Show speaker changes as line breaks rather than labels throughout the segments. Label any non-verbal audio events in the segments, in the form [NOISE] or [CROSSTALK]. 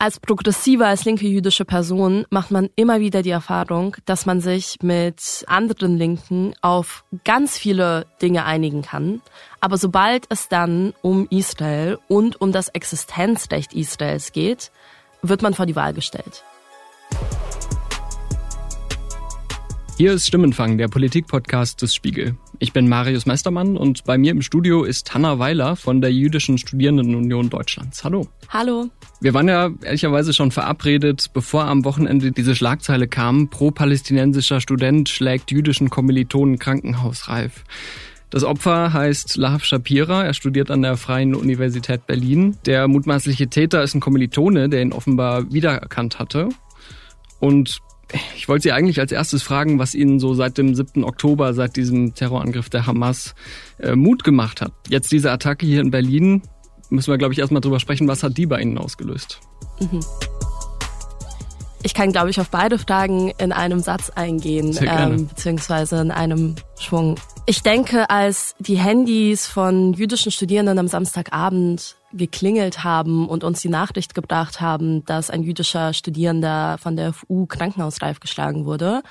Als progressive, als linke jüdische Person macht man immer wieder die Erfahrung, dass man sich mit anderen Linken auf ganz viele Dinge einigen kann. Aber sobald es dann um Israel und um das Existenzrecht Israels geht, wird man vor die Wahl gestellt.
Hier ist Stimmenfang, der Politikpodcast des Spiegel. Ich bin Marius Meistermann und bei mir im Studio ist Hanna Weiler von der Jüdischen Studierendenunion Deutschlands. Hallo.
Hallo.
Wir waren ja ehrlicherweise schon verabredet, bevor am Wochenende diese Schlagzeile kam, pro-palästinensischer Student schlägt jüdischen Kommilitonen krankenhausreif. Das Opfer heißt Lahav Shapira, er studiert an der Freien Universität Berlin. Der mutmaßliche Täter ist ein Kommilitone, der ihn offenbar wiedererkannt hatte. Und ich wollte Sie eigentlich als erstes fragen, was Ihnen so seit dem 7. Oktober, seit diesem Terrorangriff der Hamas, äh, Mut gemacht hat. Jetzt diese Attacke hier in Berlin, müssen wir, glaube ich, erstmal drüber sprechen, was hat die bei Ihnen ausgelöst? Mhm.
Ich kann, glaube ich, auf beide Fragen in einem Satz eingehen, ähm, beziehungsweise in einem Schwung. Ich denke, als die Handys von jüdischen Studierenden am Samstagabend geklingelt haben und uns die Nachricht gebracht haben, dass ein jüdischer Studierender von der FU krankenhausreif geschlagen wurde,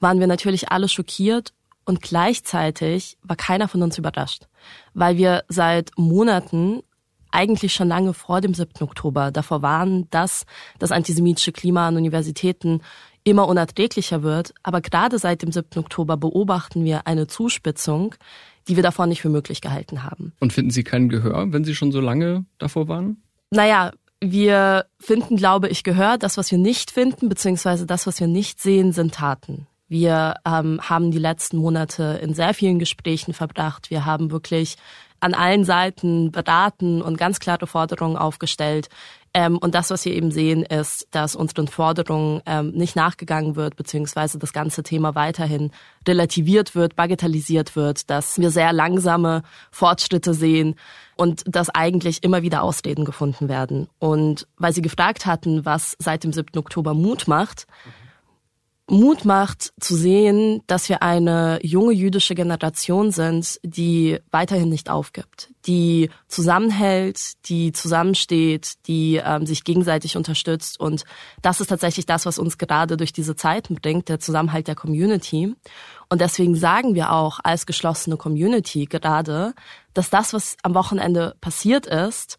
waren wir natürlich alle schockiert und gleichzeitig war keiner von uns überrascht, weil wir seit Monaten eigentlich schon lange vor dem 7. Oktober davor warnen, dass das antisemitische Klima an Universitäten immer unerträglicher wird. Aber gerade seit dem 7. Oktober beobachten wir eine Zuspitzung, die wir davor nicht für möglich gehalten haben.
Und finden Sie kein Gehör, wenn Sie schon so lange davor waren?
Naja, wir finden, glaube ich, Gehör. Das, was wir nicht finden, beziehungsweise das, was wir nicht sehen, sind Taten. Wir ähm, haben die letzten Monate in sehr vielen Gesprächen verbracht. Wir haben wirklich an allen Seiten beraten und ganz klare Forderungen aufgestellt. Ähm, und das, was wir eben sehen, ist, dass unseren Forderungen ähm, nicht nachgegangen wird, beziehungsweise das ganze Thema weiterhin relativiert wird, bagatellisiert wird, dass wir sehr langsame Fortschritte sehen und dass eigentlich immer wieder Ausreden gefunden werden. Und weil Sie gefragt hatten, was seit dem 7. Oktober Mut macht, mhm Mut macht zu sehen, dass wir eine junge jüdische Generation sind, die weiterhin nicht aufgibt, die zusammenhält, die zusammensteht, die ähm, sich gegenseitig unterstützt. Und das ist tatsächlich das, was uns gerade durch diese Zeit bringt, der Zusammenhalt der Community. Und deswegen sagen wir auch als geschlossene Community gerade, dass das, was am Wochenende passiert ist,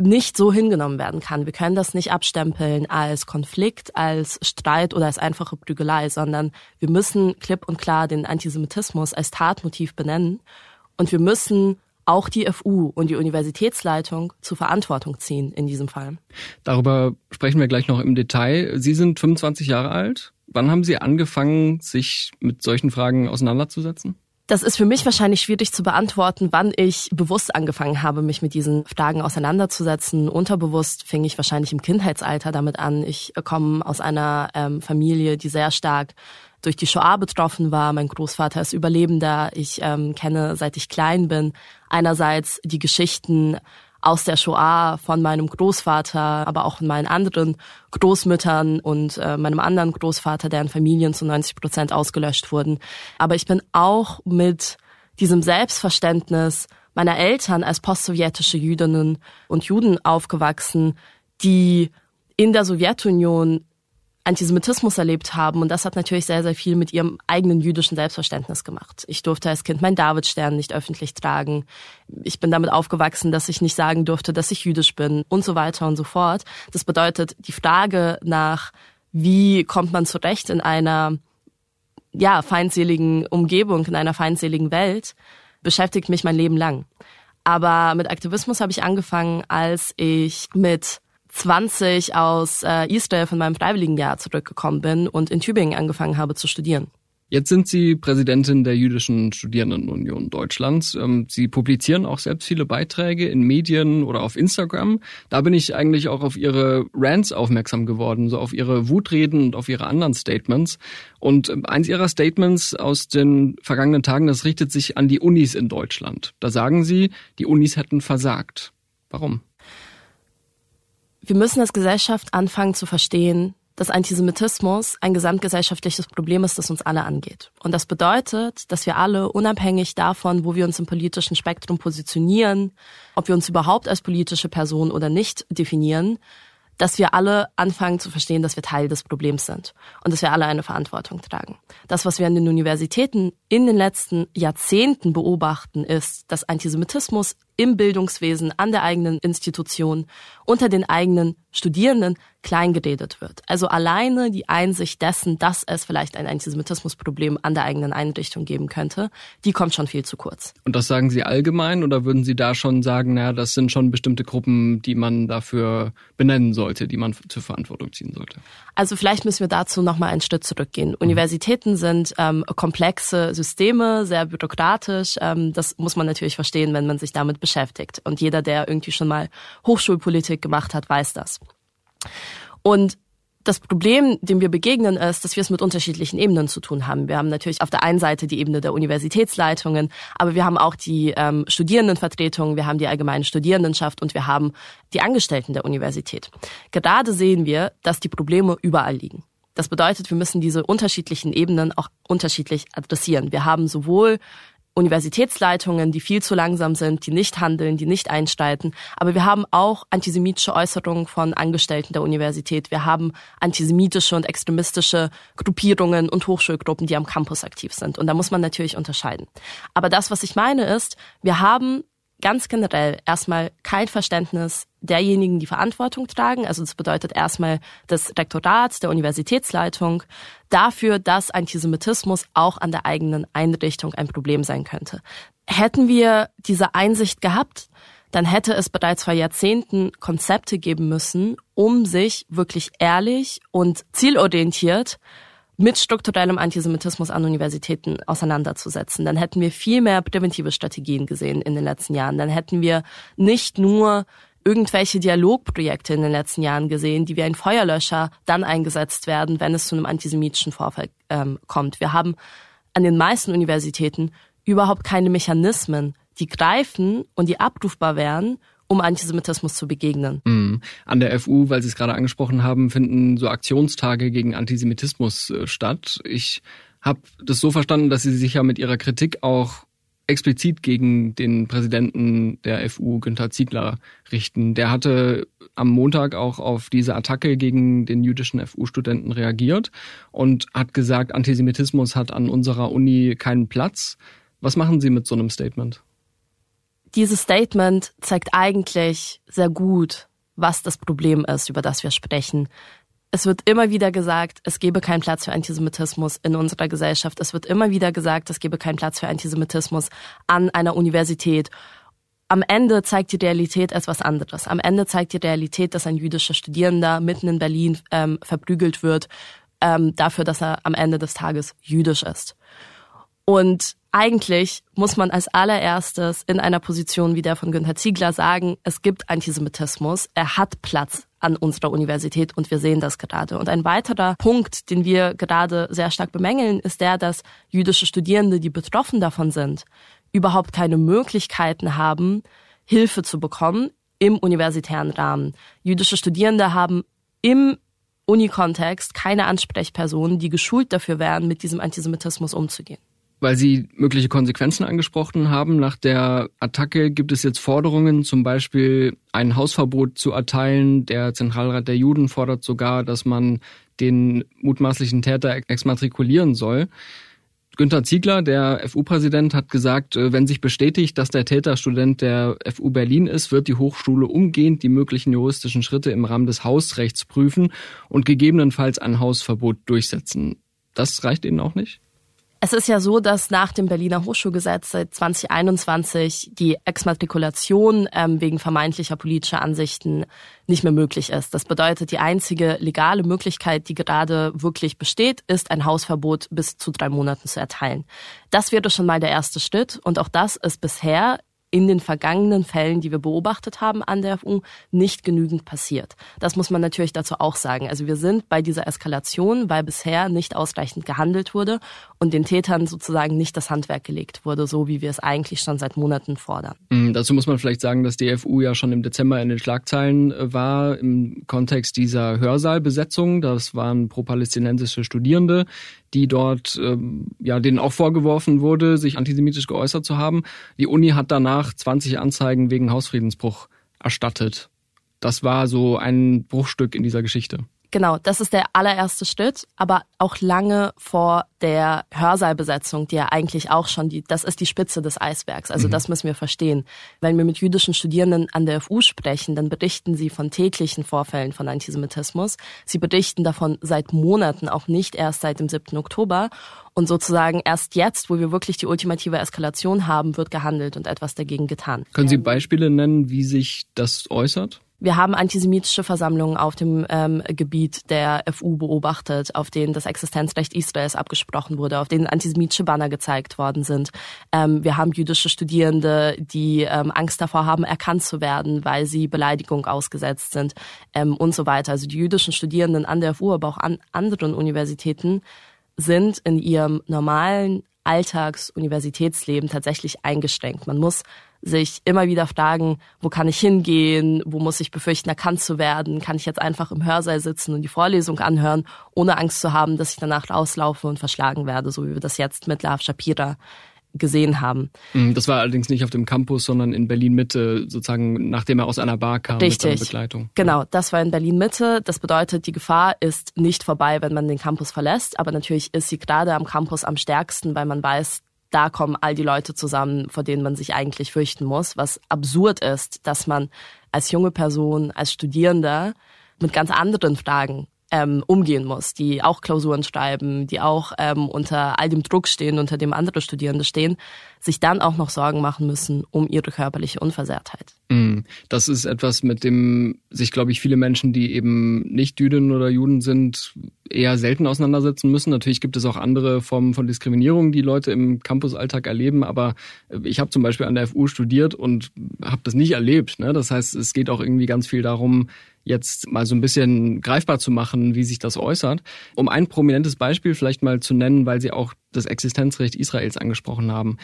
nicht so hingenommen werden kann. Wir können das nicht abstempeln als Konflikt, als Streit oder als einfache Prügelei, sondern wir müssen klipp und klar den Antisemitismus als Tatmotiv benennen und wir müssen auch die FU und die Universitätsleitung zur Verantwortung ziehen in diesem Fall.
Darüber sprechen wir gleich noch im Detail. Sie sind 25 Jahre alt. Wann haben Sie angefangen, sich mit solchen Fragen auseinanderzusetzen?
Das ist für mich wahrscheinlich schwierig zu beantworten, wann ich bewusst angefangen habe, mich mit diesen Fragen auseinanderzusetzen. Unterbewusst fing ich wahrscheinlich im Kindheitsalter damit an. Ich komme aus einer ähm, Familie, die sehr stark durch die Shoah betroffen war. Mein Großvater ist Überlebender. Ich ähm, kenne, seit ich klein bin, einerseits die Geschichten aus der Shoah von meinem Großvater, aber auch von meinen anderen Großmüttern und äh, meinem anderen Großvater, deren Familien zu 90 Prozent ausgelöscht wurden. Aber ich bin auch mit diesem Selbstverständnis meiner Eltern als postsowjetische Jüdinnen und Juden aufgewachsen, die in der Sowjetunion Antisemitismus erlebt haben. Und das hat natürlich sehr, sehr viel mit ihrem eigenen jüdischen Selbstverständnis gemacht. Ich durfte als Kind meinen Davidstern nicht öffentlich tragen. Ich bin damit aufgewachsen, dass ich nicht sagen durfte, dass ich jüdisch bin und so weiter und so fort. Das bedeutet, die Frage nach, wie kommt man zurecht in einer, ja, feindseligen Umgebung, in einer feindseligen Welt, beschäftigt mich mein Leben lang. Aber mit Aktivismus habe ich angefangen, als ich mit 20 aus äh, Israel von meinem Freiwilligenjahr zurückgekommen bin und in Tübingen angefangen habe zu studieren.
Jetzt sind Sie Präsidentin der Jüdischen Studierendenunion Deutschlands. Ähm, Sie publizieren auch selbst viele Beiträge in Medien oder auf Instagram. Da bin ich eigentlich auch auf Ihre Rants aufmerksam geworden, so auf Ihre Wutreden und auf Ihre anderen Statements. Und ähm, eins Ihrer Statements aus den vergangenen Tagen, das richtet sich an die Unis in Deutschland. Da sagen Sie, die Unis hätten versagt. Warum?
Wir müssen als Gesellschaft anfangen zu verstehen, dass Antisemitismus ein gesamtgesellschaftliches Problem ist, das uns alle angeht. Und das bedeutet, dass wir alle unabhängig davon, wo wir uns im politischen Spektrum positionieren, ob wir uns überhaupt als politische Person oder nicht definieren, dass wir alle anfangen zu verstehen, dass wir Teil des Problems sind und dass wir alle eine Verantwortung tragen. Das, was wir an den Universitäten in den letzten Jahrzehnten beobachten, ist, dass Antisemitismus im Bildungswesen, an der eigenen Institution, unter den eigenen Studierenden kleingeredet wird. Also alleine die Einsicht dessen, dass es vielleicht ein Antisemitismusproblem an der eigenen Einrichtung geben könnte, die kommt schon viel zu kurz.
Und das sagen Sie allgemein oder würden Sie da schon sagen, naja, das sind schon bestimmte Gruppen, die man dafür benennen sollte, die man zur Verantwortung ziehen sollte?
Also vielleicht müssen wir dazu nochmal einen Schritt zurückgehen. Mhm. Universitäten sind ähm, komplexe Systeme, sehr bürokratisch. Ähm, das muss man natürlich verstehen, wenn man sich damit beschäftigt. Und jeder, der irgendwie schon mal Hochschulpolitik gemacht hat, weiß das. Und das Problem, dem wir begegnen, ist, dass wir es mit unterschiedlichen Ebenen zu tun haben. Wir haben natürlich auf der einen Seite die Ebene der Universitätsleitungen, aber wir haben auch die ähm, Studierendenvertretungen, wir haben die allgemeine Studierendenschaft und wir haben die Angestellten der Universität. Gerade sehen wir, dass die Probleme überall liegen. Das bedeutet, wir müssen diese unterschiedlichen Ebenen auch unterschiedlich adressieren. Wir haben sowohl Universitätsleitungen, die viel zu langsam sind, die nicht handeln, die nicht einsteigen. Aber wir haben auch antisemitische Äußerungen von Angestellten der Universität. Wir haben antisemitische und extremistische Gruppierungen und Hochschulgruppen, die am Campus aktiv sind. Und da muss man natürlich unterscheiden. Aber das, was ich meine, ist, wir haben ganz generell erstmal kein Verständnis derjenigen, die Verantwortung tragen. Also das bedeutet erstmal des Rektorats, der Universitätsleitung, dafür, dass Antisemitismus auch an der eigenen Einrichtung ein Problem sein könnte. Hätten wir diese Einsicht gehabt, dann hätte es bereits vor Jahrzehnten Konzepte geben müssen, um sich wirklich ehrlich und zielorientiert mit strukturellem Antisemitismus an Universitäten auseinanderzusetzen. Dann hätten wir viel mehr präventive Strategien gesehen in den letzten Jahren. Dann hätten wir nicht nur irgendwelche Dialogprojekte in den letzten Jahren gesehen, die wie ein Feuerlöscher dann eingesetzt werden, wenn es zu einem antisemitischen Vorfall ähm, kommt. Wir haben an den meisten Universitäten überhaupt keine Mechanismen, die greifen und die abrufbar wären, um Antisemitismus zu begegnen.
Mhm. An der FU, weil Sie es gerade angesprochen haben, finden so Aktionstage gegen Antisemitismus äh, statt. Ich habe das so verstanden, dass Sie sich ja mit Ihrer Kritik auch explizit gegen den Präsidenten der FU, Günther Ziegler, richten. Der hatte am Montag auch auf diese Attacke gegen den jüdischen FU-Studenten reagiert und hat gesagt, Antisemitismus hat an unserer Uni keinen Platz. Was machen Sie mit so einem Statement?
Dieses Statement zeigt eigentlich sehr gut, was das Problem ist, über das wir sprechen. Es wird immer wieder gesagt, es gebe keinen Platz für Antisemitismus in unserer Gesellschaft. Es wird immer wieder gesagt, es gebe keinen Platz für Antisemitismus an einer Universität. Am Ende zeigt die Realität etwas anderes. Am Ende zeigt die Realität, dass ein jüdischer Studierender mitten in Berlin ähm, verprügelt wird, ähm, dafür, dass er am Ende des Tages jüdisch ist. Und eigentlich muss man als allererstes in einer Position wie der von Günther Ziegler sagen, es gibt Antisemitismus, er hat Platz an unserer Universität und wir sehen das gerade. Und ein weiterer Punkt, den wir gerade sehr stark bemängeln, ist der, dass jüdische Studierende, die betroffen davon sind, überhaupt keine Möglichkeiten haben, Hilfe zu bekommen im universitären Rahmen. Jüdische Studierende haben im Unikontext keine Ansprechpersonen, die geschult dafür wären, mit diesem Antisemitismus umzugehen.
Weil Sie mögliche Konsequenzen angesprochen haben, nach der Attacke gibt es jetzt Forderungen, zum Beispiel ein Hausverbot zu erteilen. Der Zentralrat der Juden fordert sogar, dass man den mutmaßlichen Täter exmatrikulieren soll. Günter Ziegler, der FU-Präsident, hat gesagt, äh, wenn sich bestätigt, dass der Täter Student der FU Berlin ist, wird die Hochschule umgehend die möglichen juristischen Schritte im Rahmen des Hausrechts prüfen und gegebenenfalls ein Hausverbot durchsetzen. Das reicht Ihnen auch nicht?
Es ist ja so, dass nach dem Berliner Hochschulgesetz seit 2021 die Exmatrikulation ähm, wegen vermeintlicher politischer Ansichten nicht mehr möglich ist. Das bedeutet, die einzige legale Möglichkeit, die gerade wirklich besteht, ist ein Hausverbot bis zu drei Monaten zu erteilen. Das wäre schon mal der erste Schritt und auch das ist bisher in den vergangenen Fällen, die wir beobachtet haben an der FU, nicht genügend passiert. Das muss man natürlich dazu auch sagen. Also wir sind bei dieser Eskalation, weil bisher nicht ausreichend gehandelt wurde und den Tätern sozusagen nicht das Handwerk gelegt wurde, so wie wir es eigentlich schon seit Monaten fordern.
Mhm, dazu muss man vielleicht sagen, dass die FU ja schon im Dezember in den Schlagzeilen äh, war im Kontext dieser Hörsaalbesetzung. Das waren pro-palästinensische Studierende, die dort ähm, ja denen auch vorgeworfen wurde, sich antisemitisch geäußert zu haben. Die Uni hat danach 20 Anzeigen wegen Hausfriedensbruch erstattet. Das war so ein Bruchstück in dieser Geschichte.
Genau, das ist der allererste Schritt, aber auch lange vor der Hörsaalbesetzung, die ja eigentlich auch schon die, das ist die Spitze des Eisbergs. Also mhm. das müssen wir verstehen. Wenn wir mit jüdischen Studierenden an der FU sprechen, dann berichten sie von täglichen Vorfällen von Antisemitismus. Sie berichten davon seit Monaten, auch nicht erst seit dem 7. Oktober. Und sozusagen erst jetzt, wo wir wirklich die ultimative Eskalation haben, wird gehandelt und etwas dagegen getan.
Können Sie Beispiele nennen, wie sich das äußert?
Wir haben antisemitische Versammlungen auf dem ähm, Gebiet der FU beobachtet, auf denen das Existenzrecht Israels abgesprochen wurde, auf denen antisemitische Banner gezeigt worden sind. Ähm, wir haben jüdische Studierende, die ähm, Angst davor haben, erkannt zu werden, weil sie Beleidigung ausgesetzt sind ähm, und so weiter. Also die jüdischen Studierenden an der FU, aber auch an anderen Universitäten sind in ihrem normalen Alltagsuniversitätsleben tatsächlich eingeschränkt. Man muss sich immer wieder fragen, wo kann ich hingehen, wo muss ich befürchten, erkannt zu werden, kann ich jetzt einfach im Hörsaal sitzen und die Vorlesung anhören, ohne Angst zu haben, dass ich danach rauslaufe und verschlagen werde, so wie wir das jetzt mit Lav Shapira gesehen haben.
Mhm, das war allerdings nicht auf dem Campus, sondern in Berlin Mitte, sozusagen nachdem er aus einer Bar kam
Richtig.
mit seiner Begleitung.
Genau, das war in Berlin Mitte. Das bedeutet, die Gefahr ist nicht vorbei, wenn man den Campus verlässt, aber natürlich ist sie gerade am Campus am stärksten, weil man weiß, da kommen all die Leute zusammen, vor denen man sich eigentlich fürchten muss, was absurd ist, dass man als junge Person, als Studierender mit ganz anderen Fragen ähm, umgehen muss, die auch Klausuren schreiben, die auch ähm, unter all dem Druck stehen, unter dem andere Studierende stehen, sich dann auch noch Sorgen machen müssen um ihre körperliche Unversehrtheit.
Mm, das ist etwas, mit dem sich, glaube ich, viele Menschen, die eben nicht Jüdinnen oder Juden sind, eher selten auseinandersetzen müssen. Natürlich gibt es auch andere Formen von Diskriminierung, die Leute im Campusalltag erleben, aber ich habe zum Beispiel an der FU studiert und habe das nicht erlebt. Ne? Das heißt, es geht auch irgendwie ganz viel darum, jetzt mal so ein bisschen greifbar zu machen, wie sich das äußert. Um ein prominentes Beispiel vielleicht mal zu nennen, weil Sie auch das Existenzrecht Israels angesprochen haben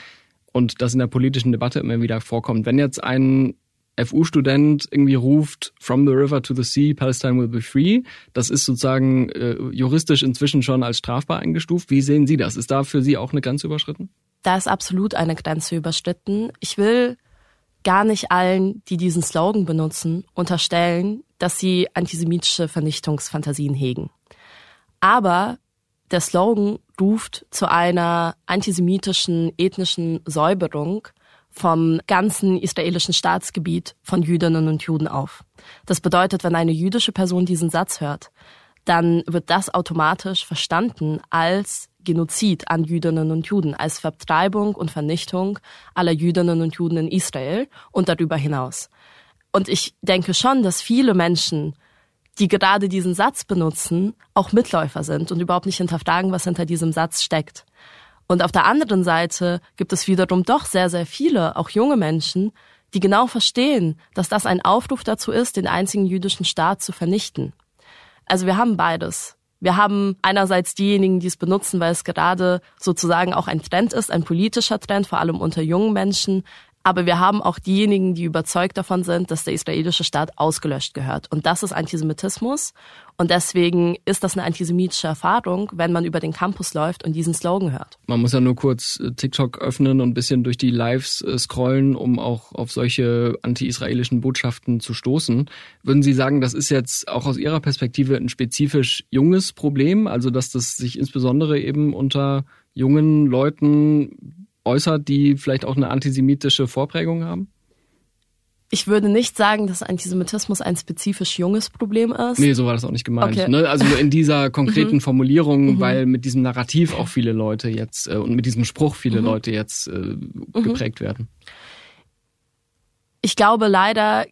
und das in der politischen Debatte immer wieder vorkommt. Wenn jetzt ein FU-Student irgendwie ruft, from the river to the sea, Palestine will be free. Das ist sozusagen äh, juristisch inzwischen schon als strafbar eingestuft. Wie sehen Sie das? Ist da für Sie auch eine Grenze überschritten?
Da ist absolut eine Grenze überschritten. Ich will gar nicht allen, die diesen Slogan benutzen, unterstellen, dass sie antisemitische Vernichtungsfantasien hegen. Aber der Slogan ruft zu einer antisemitischen ethnischen Säuberung vom ganzen israelischen Staatsgebiet von Jüdinnen und Juden auf. Das bedeutet, wenn eine jüdische Person diesen Satz hört, dann wird das automatisch verstanden als Genozid an Jüdinnen und Juden, als Vertreibung und Vernichtung aller Jüdinnen und Juden in Israel und darüber hinaus. Und ich denke schon, dass viele Menschen, die gerade diesen Satz benutzen, auch Mitläufer sind und überhaupt nicht hinterfragen, was hinter diesem Satz steckt. Und auf der anderen Seite gibt es wiederum doch sehr, sehr viele, auch junge Menschen, die genau verstehen, dass das ein Aufruf dazu ist, den einzigen jüdischen Staat zu vernichten. Also wir haben beides. Wir haben einerseits diejenigen, die es benutzen, weil es gerade sozusagen auch ein Trend ist, ein politischer Trend, vor allem unter jungen Menschen, aber wir haben auch diejenigen, die überzeugt davon sind, dass der israelische Staat ausgelöscht gehört. Und das ist Antisemitismus. Und deswegen ist das eine antisemitische Erfahrung, wenn man über den Campus läuft und diesen Slogan hört.
Man muss ja nur kurz äh, TikTok öffnen und ein bisschen durch die Lives äh, scrollen, um auch auf solche anti-israelischen Botschaften zu stoßen. Würden Sie sagen, das ist jetzt auch aus Ihrer Perspektive ein spezifisch junges Problem? Also, dass das sich insbesondere eben unter jungen Leuten äußert, die vielleicht auch eine antisemitische Vorprägung haben?
Ich würde nicht sagen, dass Antisemitismus ein spezifisch junges Problem ist.
Nee, so war das auch nicht gemeint. Okay. Ne? Also in dieser konkreten [LAUGHS] mhm. Formulierung, mhm. weil mit diesem Narrativ auch viele Leute jetzt äh, und mit diesem Spruch viele mhm. Leute jetzt äh, mhm. geprägt werden.
Ich glaube, leider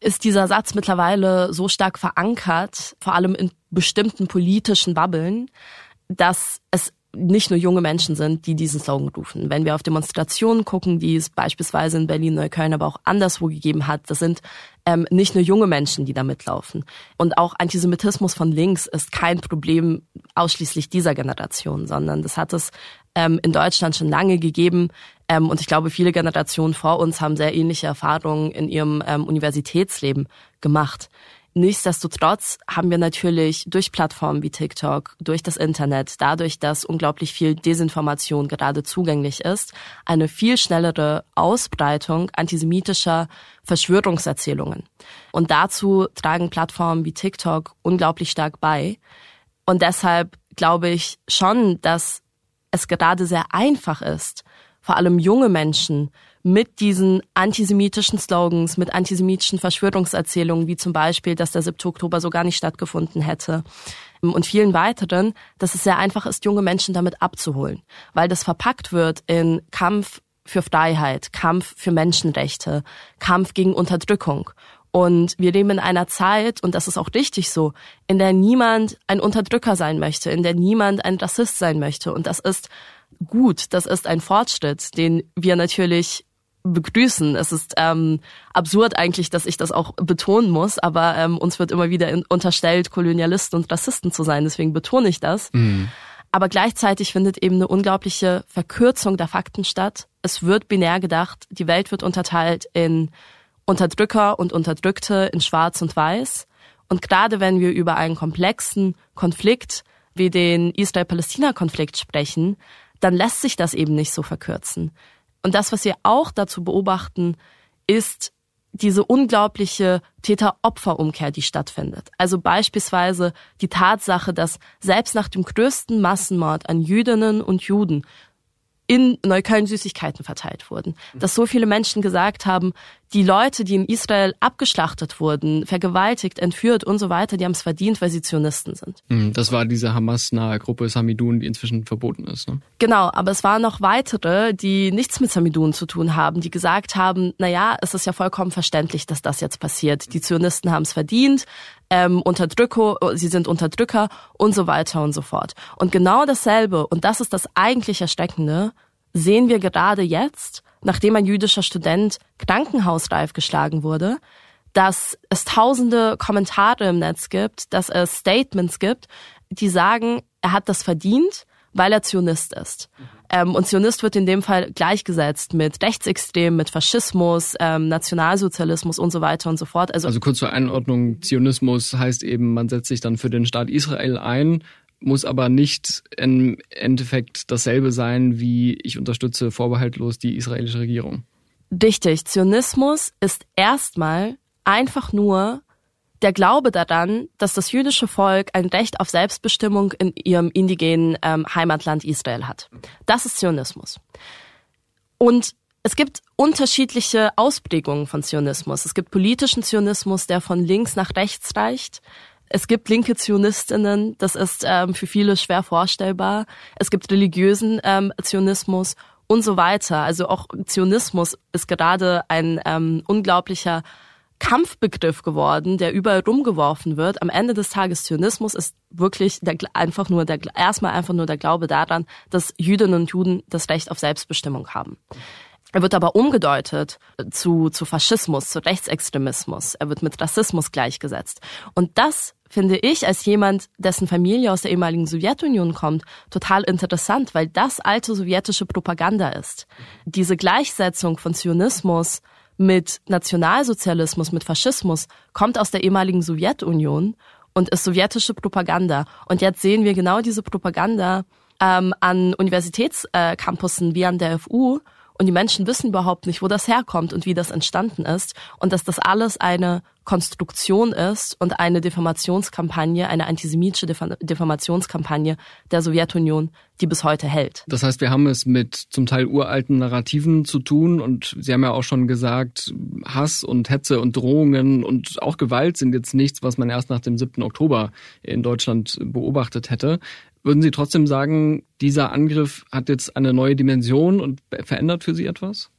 ist dieser Satz mittlerweile so stark verankert, vor allem in bestimmten politischen Bubbeln, dass es nicht nur junge Menschen sind, die diesen Slogan rufen. Wenn wir auf Demonstrationen gucken, die es beispielsweise in Berlin, Neukölln, aber auch anderswo gegeben hat, das sind ähm, nicht nur junge Menschen, die da mitlaufen. Und auch Antisemitismus von links ist kein Problem ausschließlich dieser Generation, sondern das hat es ähm, in Deutschland schon lange gegeben. Ähm, und ich glaube, viele Generationen vor uns haben sehr ähnliche Erfahrungen in ihrem ähm, Universitätsleben gemacht. Nichtsdestotrotz haben wir natürlich durch Plattformen wie TikTok, durch das Internet, dadurch, dass unglaublich viel Desinformation gerade zugänglich ist, eine viel schnellere Ausbreitung antisemitischer Verschwörungserzählungen. Und dazu tragen Plattformen wie TikTok unglaublich stark bei. Und deshalb glaube ich schon, dass es gerade sehr einfach ist, vor allem junge Menschen mit diesen antisemitischen Slogans, mit antisemitischen Verschwörungserzählungen, wie zum Beispiel, dass der 7. Oktober so gar nicht stattgefunden hätte und vielen weiteren, dass es sehr einfach ist, junge Menschen damit abzuholen, weil das verpackt wird in Kampf für Freiheit, Kampf für Menschenrechte, Kampf gegen Unterdrückung. Und wir leben in einer Zeit, und das ist auch richtig so, in der niemand ein Unterdrücker sein möchte, in der niemand ein Rassist sein möchte. Und das ist gut, das ist ein Fortschritt, den wir natürlich begrüßen. Es ist ähm, absurd eigentlich, dass ich das auch betonen muss, aber ähm, uns wird immer wieder in, unterstellt, Kolonialisten und Rassisten zu sein. Deswegen betone ich das. Mhm. Aber gleichzeitig findet eben eine unglaubliche Verkürzung der Fakten statt. Es wird binär gedacht, die Welt wird unterteilt in Unterdrücker und Unterdrückte, in Schwarz und Weiß. Und gerade wenn wir über einen komplexen Konflikt wie den Israel-Palästina-Konflikt sprechen, dann lässt sich das eben nicht so verkürzen. Und das, was wir auch dazu beobachten, ist diese unglaubliche Täter-Opfer-Umkehr, die stattfindet. Also beispielsweise die Tatsache, dass selbst nach dem größten Massenmord an Jüdinnen und Juden in Neukölln Süßigkeiten verteilt wurden. Dass so viele Menschen gesagt haben, die Leute, die in Israel abgeschlachtet wurden, vergewaltigt, entführt und so weiter, die haben es verdient, weil sie Zionisten sind.
Mhm, das war diese Hamas-nahe Gruppe Samidun, die inzwischen verboten ist. Ne?
Genau, aber es waren noch weitere, die nichts mit Samidun zu tun haben, die gesagt haben, na ja, es ist ja vollkommen verständlich, dass das jetzt passiert. Die Zionisten haben es verdient, ähm, Unterdrücker, sie sind Unterdrücker und so weiter und so fort. Und genau dasselbe, und das ist das eigentlich Ersteckende, sehen wir gerade jetzt, nachdem ein jüdischer Student krankenhausreif geschlagen wurde, dass es tausende Kommentare im Netz gibt, dass es Statements gibt, die sagen, er hat das verdient, weil er Zionist ist. Ähm, und Zionist wird in dem Fall gleichgesetzt mit Rechtsextrem, mit Faschismus, ähm, Nationalsozialismus und so weiter und so fort.
Also, also kurz zur Einordnung, Zionismus heißt eben, man setzt sich dann für den Staat Israel ein, muss aber nicht im Endeffekt dasselbe sein, wie ich unterstütze vorbehaltlos die israelische Regierung.
Richtig, Zionismus ist erstmal einfach nur der Glaube daran, dass das jüdische Volk ein Recht auf Selbstbestimmung in ihrem indigenen ähm, Heimatland Israel hat. Das ist Zionismus. Und es gibt unterschiedliche Ausprägungen von Zionismus. Es gibt politischen Zionismus, der von links nach rechts reicht. Es gibt linke Zionistinnen, das ist ähm, für viele schwer vorstellbar. Es gibt religiösen ähm, Zionismus und so weiter. Also auch Zionismus ist gerade ein ähm, unglaublicher Kampfbegriff geworden, der überall rumgeworfen wird. Am Ende des Tages Zionismus ist wirklich der, einfach nur der, erstmal einfach nur der Glaube daran, dass Jüdinnen und Juden das Recht auf Selbstbestimmung haben. Er wird aber umgedeutet zu, zu Faschismus, zu Rechtsextremismus. Er wird mit Rassismus gleichgesetzt. Und das finde ich als jemand, dessen Familie aus der ehemaligen Sowjetunion kommt, total interessant, weil das alte sowjetische Propaganda ist. Diese Gleichsetzung von Zionismus mit Nationalsozialismus, mit Faschismus kommt aus der ehemaligen Sowjetunion und ist sowjetische Propaganda. Und jetzt sehen wir genau diese Propaganda ähm, an Universitätscampussen wie an der FU und die Menschen wissen überhaupt nicht, wo das herkommt und wie das entstanden ist und dass das alles eine Konstruktion ist und eine Diffamationskampagne, eine antisemitische Diffamationskampagne der Sowjetunion, die bis heute hält.
Das heißt, wir haben es mit zum Teil uralten Narrativen zu tun und Sie haben ja auch schon gesagt, Hass und Hetze und Drohungen und auch Gewalt sind jetzt nichts, was man erst nach dem 7. Oktober in Deutschland beobachtet hätte. Würden Sie trotzdem sagen, dieser Angriff hat jetzt eine neue Dimension und verändert für Sie etwas?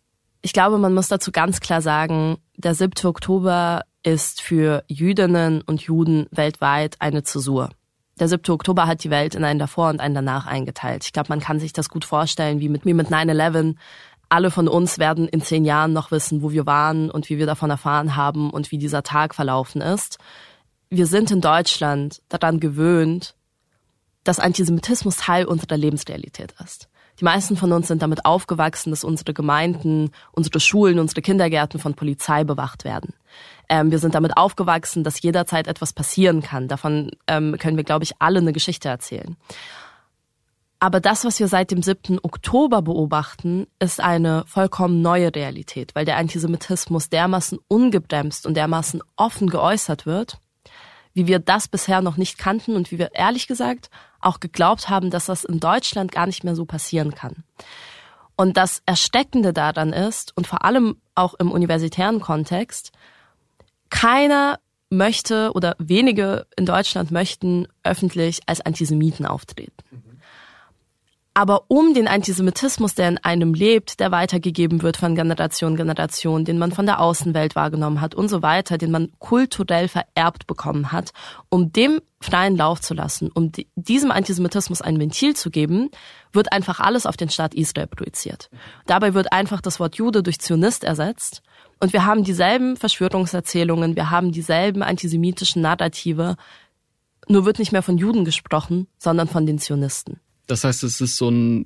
Ich glaube, man muss dazu ganz klar sagen, der 7. Oktober ist für Jüdinnen und Juden weltweit eine Zäsur. Der 7. Oktober hat die Welt in einen davor und einen danach eingeteilt. Ich glaube, man kann sich das gut vorstellen, wie mit, wie mit 9-11. Alle von uns werden in zehn Jahren noch wissen, wo wir waren und wie wir davon erfahren haben und wie dieser Tag verlaufen ist. Wir sind in Deutschland daran gewöhnt, dass Antisemitismus Teil unserer Lebensrealität ist. Die meisten von uns sind damit aufgewachsen, dass unsere Gemeinden, unsere Schulen, unsere Kindergärten von Polizei bewacht werden. Ähm, wir sind damit aufgewachsen, dass jederzeit etwas passieren kann. Davon ähm, können wir, glaube ich, alle eine Geschichte erzählen. Aber das, was wir seit dem 7. Oktober beobachten, ist eine vollkommen neue Realität, weil der Antisemitismus dermaßen ungebremst und dermaßen offen geäußert wird, wie wir das bisher noch nicht kannten und wie wir ehrlich gesagt auch geglaubt haben, dass das in Deutschland gar nicht mehr so passieren kann. Und das Ersteckende daran ist, und vor allem auch im universitären Kontext, keiner möchte oder wenige in Deutschland möchten öffentlich als Antisemiten auftreten. Aber um den Antisemitismus, der in einem lebt, der weitergegeben wird von Generation Generation, den man von der Außenwelt wahrgenommen hat und so weiter, den man kulturell vererbt bekommen hat, um dem freien Lauf zu lassen, um diesem Antisemitismus ein Ventil zu geben, wird einfach alles auf den Staat Israel projiziert. Dabei wird einfach das Wort Jude durch Zionist ersetzt und wir haben dieselben Verschwörungserzählungen, wir haben dieselben antisemitischen Narrative, nur wird nicht mehr von Juden gesprochen, sondern von den Zionisten.
Das heißt, es ist so ein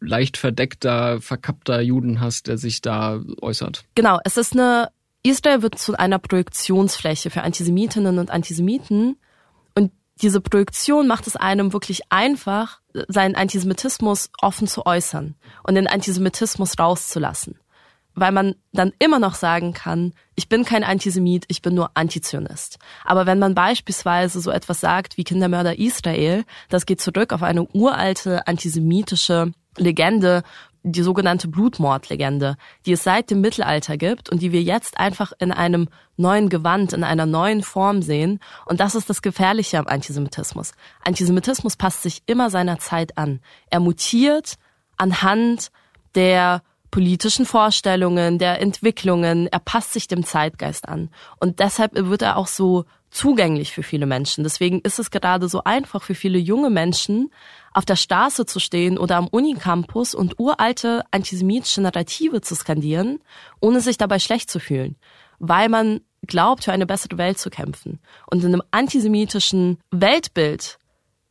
leicht verdeckter, verkappter Judenhass, der sich da äußert.
Genau, es ist eine, Israel wird zu einer Projektionsfläche für Antisemitinnen und Antisemiten. Und diese Projektion macht es einem wirklich einfach, seinen Antisemitismus offen zu äußern und den Antisemitismus rauszulassen weil man dann immer noch sagen kann, ich bin kein Antisemit, ich bin nur Antizionist. Aber wenn man beispielsweise so etwas sagt wie Kindermörder Israel, das geht zurück auf eine uralte antisemitische Legende, die sogenannte Blutmordlegende, die es seit dem Mittelalter gibt und die wir jetzt einfach in einem neuen Gewand, in einer neuen Form sehen. Und das ist das Gefährliche am Antisemitismus. Antisemitismus passt sich immer seiner Zeit an. Er mutiert anhand der politischen Vorstellungen, der Entwicklungen. Er passt sich dem Zeitgeist an. Und deshalb wird er auch so zugänglich für viele Menschen. Deswegen ist es gerade so einfach für viele junge Menschen, auf der Straße zu stehen oder am Unicampus und uralte antisemitische Narrative zu skandieren, ohne sich dabei schlecht zu fühlen, weil man glaubt, für eine bessere Welt zu kämpfen. Und in einem antisemitischen Weltbild,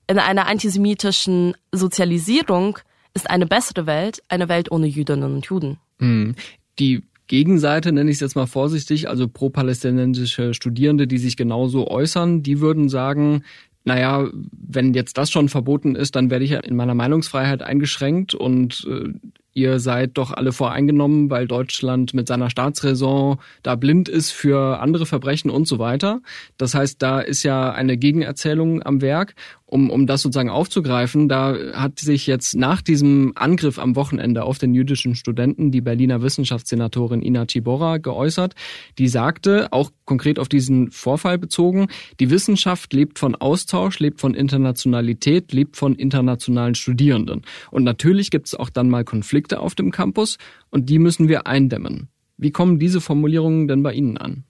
in einer antisemitischen Sozialisierung ist eine bessere Welt eine Welt ohne Jüdinnen und Juden.
Mhm. Die Gegenseite, nenne ich es jetzt mal vorsichtig, also pro-palästinensische Studierende, die sich genauso äußern, die würden sagen, naja, wenn jetzt das schon verboten ist, dann werde ich ja in meiner Meinungsfreiheit eingeschränkt und äh, ihr seid doch alle voreingenommen, weil Deutschland mit seiner Staatsräson da blind ist für andere Verbrechen und so weiter. Das heißt, da ist ja eine Gegenerzählung am Werk um, um das sozusagen aufzugreifen, da hat sich jetzt nach diesem Angriff am Wochenende auf den jüdischen Studenten die Berliner Wissenschaftssenatorin Ina Tibora geäußert. Die sagte, auch konkret auf diesen Vorfall bezogen, die Wissenschaft lebt von Austausch, lebt von Internationalität, lebt von internationalen Studierenden. Und natürlich gibt es auch dann mal Konflikte auf dem Campus und die müssen wir eindämmen. Wie kommen diese Formulierungen denn bei Ihnen an?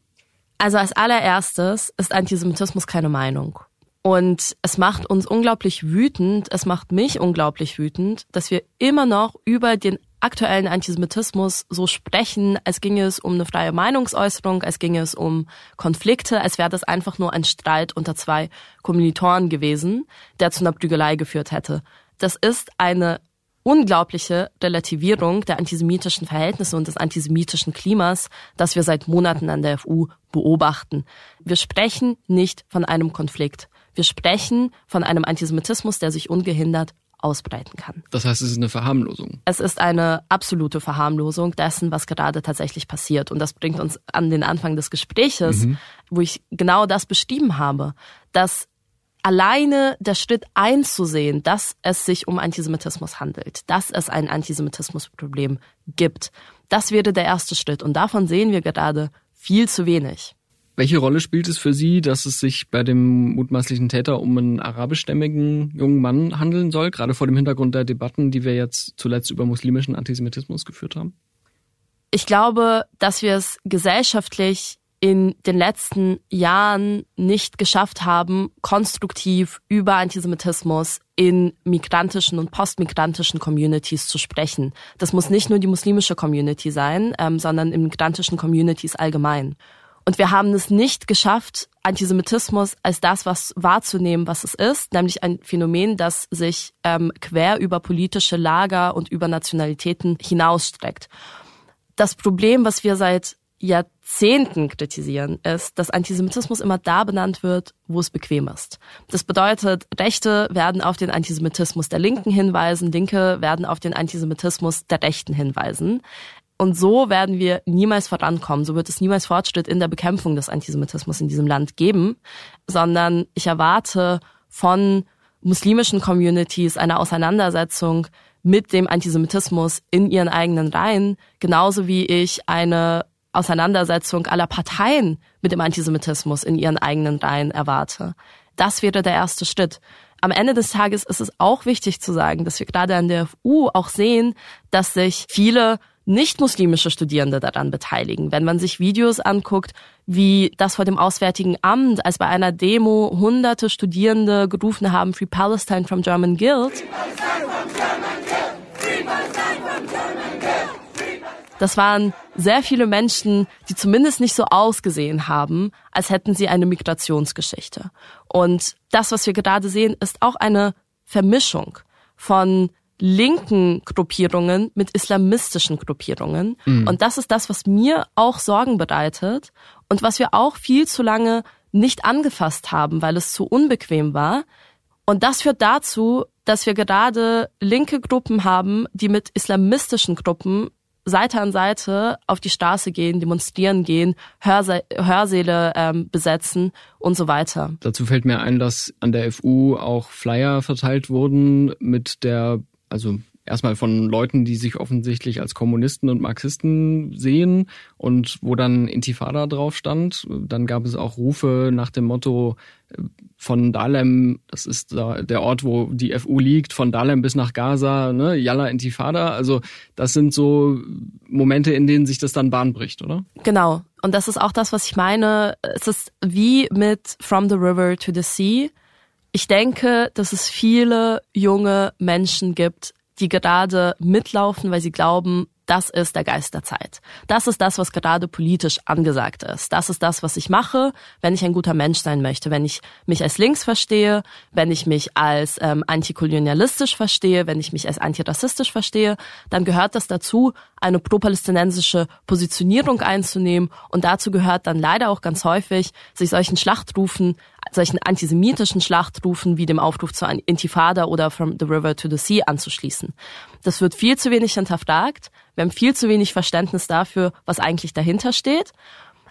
Also als allererstes ist Antisemitismus keine Meinung. Und es macht uns unglaublich wütend, es macht mich unglaublich wütend, dass wir immer noch über den aktuellen Antisemitismus so sprechen, als ginge es um eine freie Meinungsäußerung, als ginge es um Konflikte, als wäre das einfach nur ein Streit unter zwei Kommilitonen gewesen, der zu einer Prügelei geführt hätte. Das ist eine unglaubliche Relativierung der antisemitischen Verhältnisse und des antisemitischen Klimas, das wir seit Monaten an der FU beobachten. Wir sprechen nicht von einem Konflikt. Wir sprechen von einem Antisemitismus, der sich ungehindert ausbreiten kann.
Das heißt, es ist eine Verharmlosung.
Es ist eine absolute Verharmlosung dessen, was gerade tatsächlich passiert. Und das bringt uns an den Anfang des Gespräches, mhm. wo ich genau das beschrieben habe, dass alleine der Schritt einzusehen, dass es sich um Antisemitismus handelt, dass es ein Antisemitismusproblem gibt, das wäre der erste Schritt. Und davon sehen wir gerade viel zu wenig.
Welche Rolle spielt es für Sie, dass es sich bei dem mutmaßlichen Täter um einen arabischstämmigen jungen Mann handeln soll, gerade vor dem Hintergrund der Debatten, die wir jetzt zuletzt über muslimischen Antisemitismus geführt haben?
Ich glaube, dass wir es gesellschaftlich in den letzten Jahren nicht geschafft haben, konstruktiv über Antisemitismus in migrantischen und postmigrantischen Communities zu sprechen. Das muss nicht nur die muslimische Community sein, ähm, sondern in migrantischen Communities allgemein. Und wir haben es nicht geschafft, Antisemitismus als das, was wahrzunehmen, was es ist, nämlich ein Phänomen, das sich ähm, quer über politische Lager und über Nationalitäten hinausstreckt. Das Problem, was wir seit Jahrzehnten kritisieren, ist, dass Antisemitismus immer da benannt wird, wo es bequem ist. Das bedeutet, Rechte werden auf den Antisemitismus der Linken hinweisen, Linke werden auf den Antisemitismus der Rechten hinweisen. Und so werden wir niemals vorankommen. So wird es niemals Fortschritt in der Bekämpfung des Antisemitismus in diesem Land geben, sondern ich erwarte von muslimischen Communities eine Auseinandersetzung mit dem Antisemitismus in ihren eigenen Reihen, genauso wie ich eine Auseinandersetzung aller Parteien mit dem Antisemitismus in ihren eigenen Reihen erwarte. Das wäre der erste Schritt. Am Ende des Tages ist es auch wichtig zu sagen, dass wir gerade an der FU auch sehen, dass sich viele nicht-muslimische Studierende daran beteiligen. Wenn man sich Videos anguckt, wie das vor dem Auswärtigen Amt, als bei einer Demo hunderte Studierende gerufen haben, Free Palestine from German Guild. Das waren sehr viele Menschen, die zumindest nicht so ausgesehen haben, als hätten sie eine Migrationsgeschichte. Und das, was wir gerade sehen, ist auch eine Vermischung von linken Gruppierungen mit islamistischen Gruppierungen. Mhm. Und das ist das, was mir auch Sorgen bereitet und was wir auch viel zu lange nicht angefasst haben, weil es zu unbequem war. Und das führt dazu, dass wir gerade linke Gruppen haben, die mit islamistischen Gruppen Seite an Seite auf die Straße gehen, demonstrieren gehen, Hörse Hörsäle ähm, besetzen und so weiter.
Dazu fällt mir ein, dass an der FU auch Flyer verteilt wurden mit der also erstmal von Leuten, die sich offensichtlich als Kommunisten und Marxisten sehen und wo dann Intifada drauf stand. Dann gab es auch Rufe nach dem Motto äh, von Dahlem, das ist der Ort, wo die FU liegt, von Dahlem bis nach Gaza, ne, Yalla Intifada. Also das sind so Momente, in denen sich das dann Bahn bricht, oder?
Genau. Und das ist auch das, was ich meine. Es ist wie mit From the River to the Sea ich denke, dass es viele junge Menschen gibt, die gerade mitlaufen, weil sie glauben, das ist der Geist der Zeit. Das ist das, was gerade politisch angesagt ist. Das ist das, was ich mache, wenn ich ein guter Mensch sein möchte. Wenn ich mich als links verstehe, wenn ich mich als ähm, antikolonialistisch verstehe, wenn ich mich als antirassistisch verstehe, dann gehört das dazu, eine pro-palästinensische Positionierung einzunehmen. Und dazu gehört dann leider auch ganz häufig, sich solchen Schlachtrufen, solchen antisemitischen Schlachtrufen wie dem Aufruf zur Intifada oder From the River to the Sea anzuschließen. Das wird viel zu wenig hinterfragt. Wir haben viel zu wenig Verständnis dafür, was eigentlich dahinter steht.